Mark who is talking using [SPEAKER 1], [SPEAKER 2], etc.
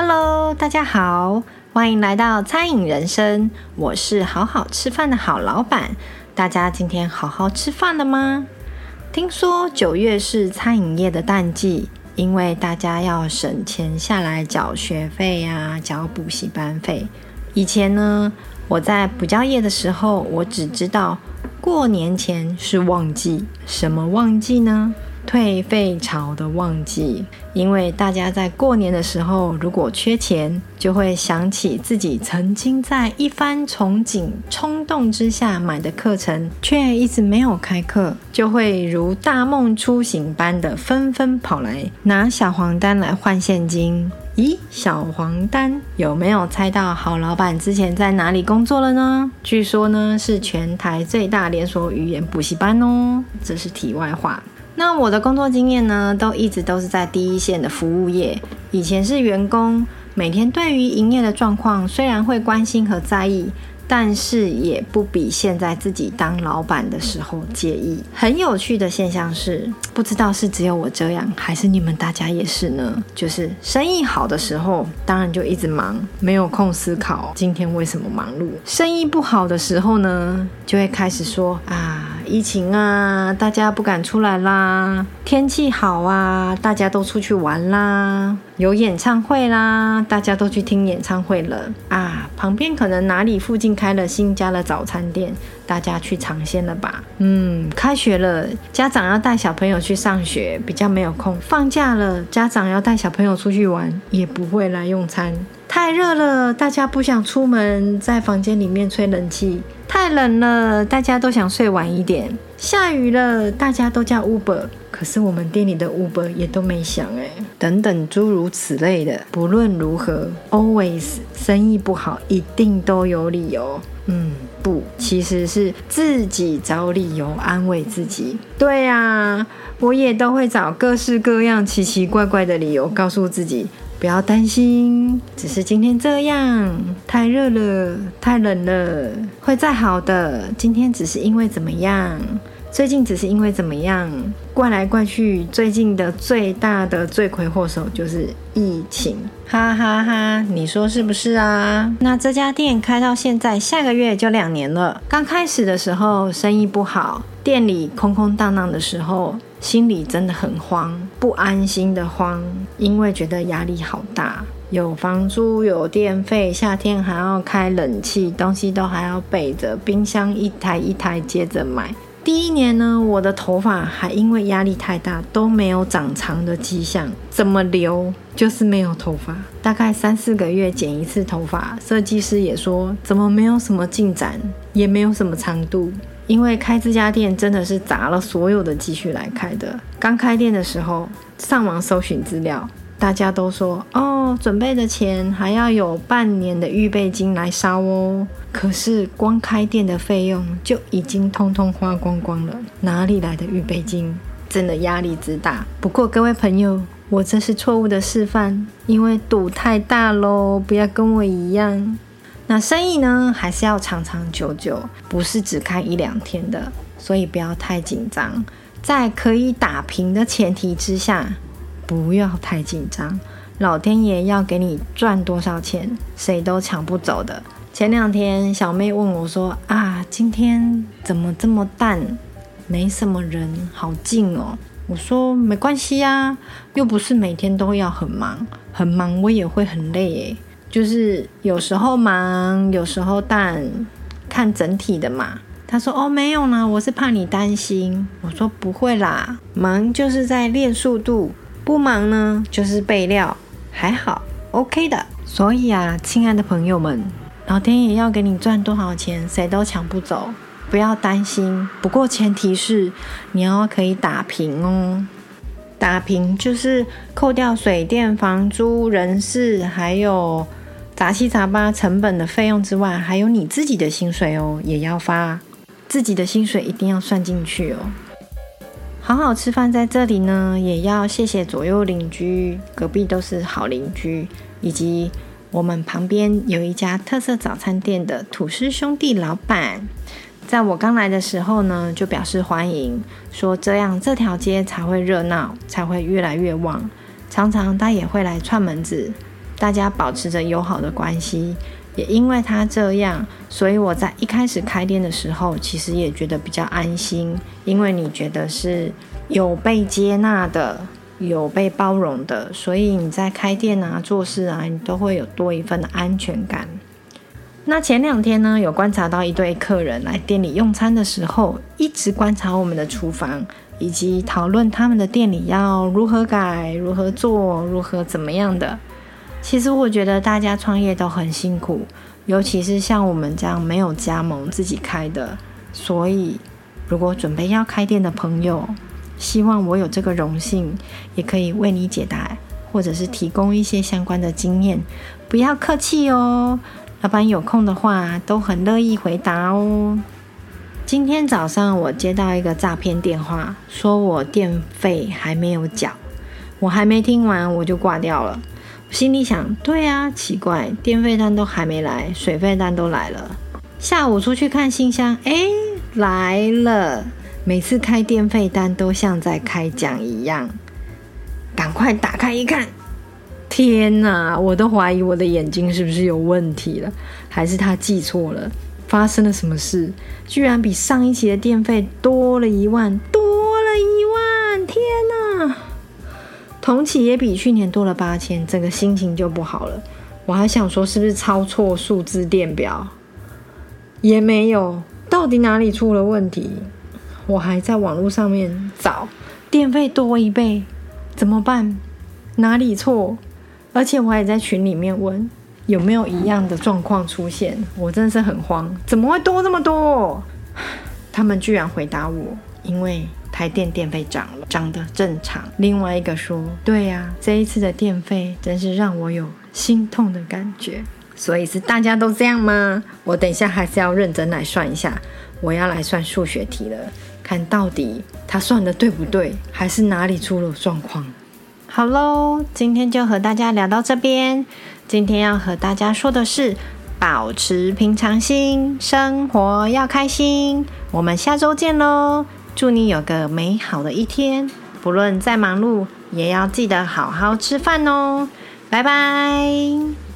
[SPEAKER 1] Hello，大家好，欢迎来到餐饮人生。我是好好吃饭的好老板。大家今天好好吃饭了吗？听说九月是餐饮业的淡季，因为大家要省钱下来缴学费呀、啊，缴补习班费。以前呢，我在补教业的时候，我只知道过年前是旺季，什么旺季呢？退费潮的旺季，因为大家在过年的时候，如果缺钱，就会想起自己曾经在一番憧憬、冲动之下买的课程，却一直没有开课，就会如大梦初醒般的纷纷跑来拿小黄单来换现金。咦，小黄单有没有猜到好老板之前在哪里工作了呢？据说呢是全台最大连锁语言补习班哦。这是题外话。那我的工作经验呢，都一直都是在第一线的服务业。以前是员工，每天对于营业的状况虽然会关心和在意。但是也不比现在自己当老板的时候介意。很有趣的现象是，不知道是只有我这样，还是你们大家也是呢？就是生意好的时候，当然就一直忙，没有空思考今天为什么忙碌。生意不好的时候呢，就会开始说啊，疫情啊，大家不敢出来啦；天气好啊，大家都出去玩啦。有演唱会啦，大家都去听演唱会了啊！旁边可能哪里附近开了新家的早餐店，大家去尝鲜了吧？嗯，开学了，家长要带小朋友去上学，比较没有空。放假了，家长要带小朋友出去玩，也不会来用餐。太热了，大家不想出门，在房间里面吹冷气。太冷了，大家都想睡晚一点。下雨了，大家都叫 Uber，可是我们店里的 Uber 也都没响哎。等等诸如此类的，不论如何，always 生意不好一定都有理由。嗯，不，其实是自己找理由安慰自己。对啊，我也都会找各式各样奇奇怪怪的理由告诉自己。不要担心，只是今天这样，太热了，太冷了，会再好的。今天只是因为怎么样？最近只是因为怎么样？怪来怪去，最近的最大的罪魁祸首就是疫情，哈哈哈！你说是不是啊？那这家店开到现在，下个月就两年了。刚开始的时候，生意不好，店里空空荡荡的时候。心里真的很慌，不安心的慌，因为觉得压力好大，有房租，有电费，夏天还要开冷气，东西都还要备着，冰箱一台一台接着买。第一年呢，我的头发还因为压力太大都没有长长的迹象，怎么留就是没有头发，大概三四个月剪一次头发，设计师也说怎么没有什么进展，也没有什么长度。因为开这家店真的是砸了所有的积蓄来开的。刚开店的时候，上网搜寻资料，大家都说哦，准备的钱还要有半年的预备金来烧哦。可是光开店的费用就已经通通花光光了，哪里来的预备金？真的压力之大。不过各位朋友，我这是错误的示范，因为赌太大喽，不要跟我一样。那生意呢，还是要长长久久，不是只开一两天的，所以不要太紧张。在可以打平的前提之下，不要太紧张。老天爷要给你赚多少钱，谁都抢不走的。前两天小妹问我说：“啊，今天怎么这么淡？没什么人，好静哦。”我说：“没关系啊，又不是每天都要很忙，很忙我也会很累诶。”就是有时候忙，有时候淡，看整体的嘛。他说：“哦，没有呢，我是怕你担心。”我说：“不会啦，忙就是在练速度，不忙呢就是备料，还好，OK 的。所以啊，亲爱的朋友们，老天爷要给你赚多少钱，谁都抢不走，不要担心。不过前提是你要可以打平哦。”打平就是扣掉水电、房租、人事，还有杂七杂八成本的费用之外，还有你自己的薪水哦，也要发。自己的薪水一定要算进去哦。好好吃饭在这里呢，也要谢谢左右邻居，隔壁都是好邻居，以及我们旁边有一家特色早餐店的吐司兄弟老板。在我刚来的时候呢，就表示欢迎，说这样这条街才会热闹，才会越来越旺。常常他也会来串门子，大家保持着友好的关系。也因为他这样，所以我在一开始开店的时候，其实也觉得比较安心，因为你觉得是有被接纳的，有被包容的，所以你在开店啊、做事啊，你都会有多一份的安全感。那前两天呢，有观察到一对客人来店里用餐的时候，一直观察我们的厨房，以及讨论他们的店里要如何改、如何做、如何怎么样的。其实我觉得大家创业都很辛苦，尤其是像我们这样没有加盟自己开的。所以，如果准备要开店的朋友，希望我有这个荣幸，也可以为你解答，或者是提供一些相关的经验。不要客气哦，老板有空的话都很乐意回答哦。今天早上我接到一个诈骗电话，说我电费还没有缴，我还没听完我就挂掉了。心里想，对啊，奇怪，电费单都还没来，水费单都来了。下午出去看信箱，哎，来了。每次开电费单都像在开奖一样，赶快打开一看，天哪！我都怀疑我的眼睛是不是有问题了，还是他记错了？发生了什么事？居然比上一期的电费多了一万，多同期也比去年多了八千，整个心情就不好了。我还想说是不是抄错数字电表，也没有。到底哪里出了问题？我还在网络上面找，电费多一倍，怎么办？哪里错？而且我还在群里面问有没有一样的状况出现。我真的是很慌，怎么会多这么多？他们居然回答我，因为。台电电费涨了，涨得正常。另外一个说：“对呀，这一次的电费真是让我有心痛的感觉。”所以是大家都这样吗？我等一下还是要认真来算一下。我要来算数学题了，看到底他算的对不对，还是哪里出了状况？好喽，今天就和大家聊到这边。今天要和大家说的是：保持平常心，生活要开心。我们下周见喽！祝你有个美好的一天，不论再忙碌，也要记得好好吃饭哦。拜拜。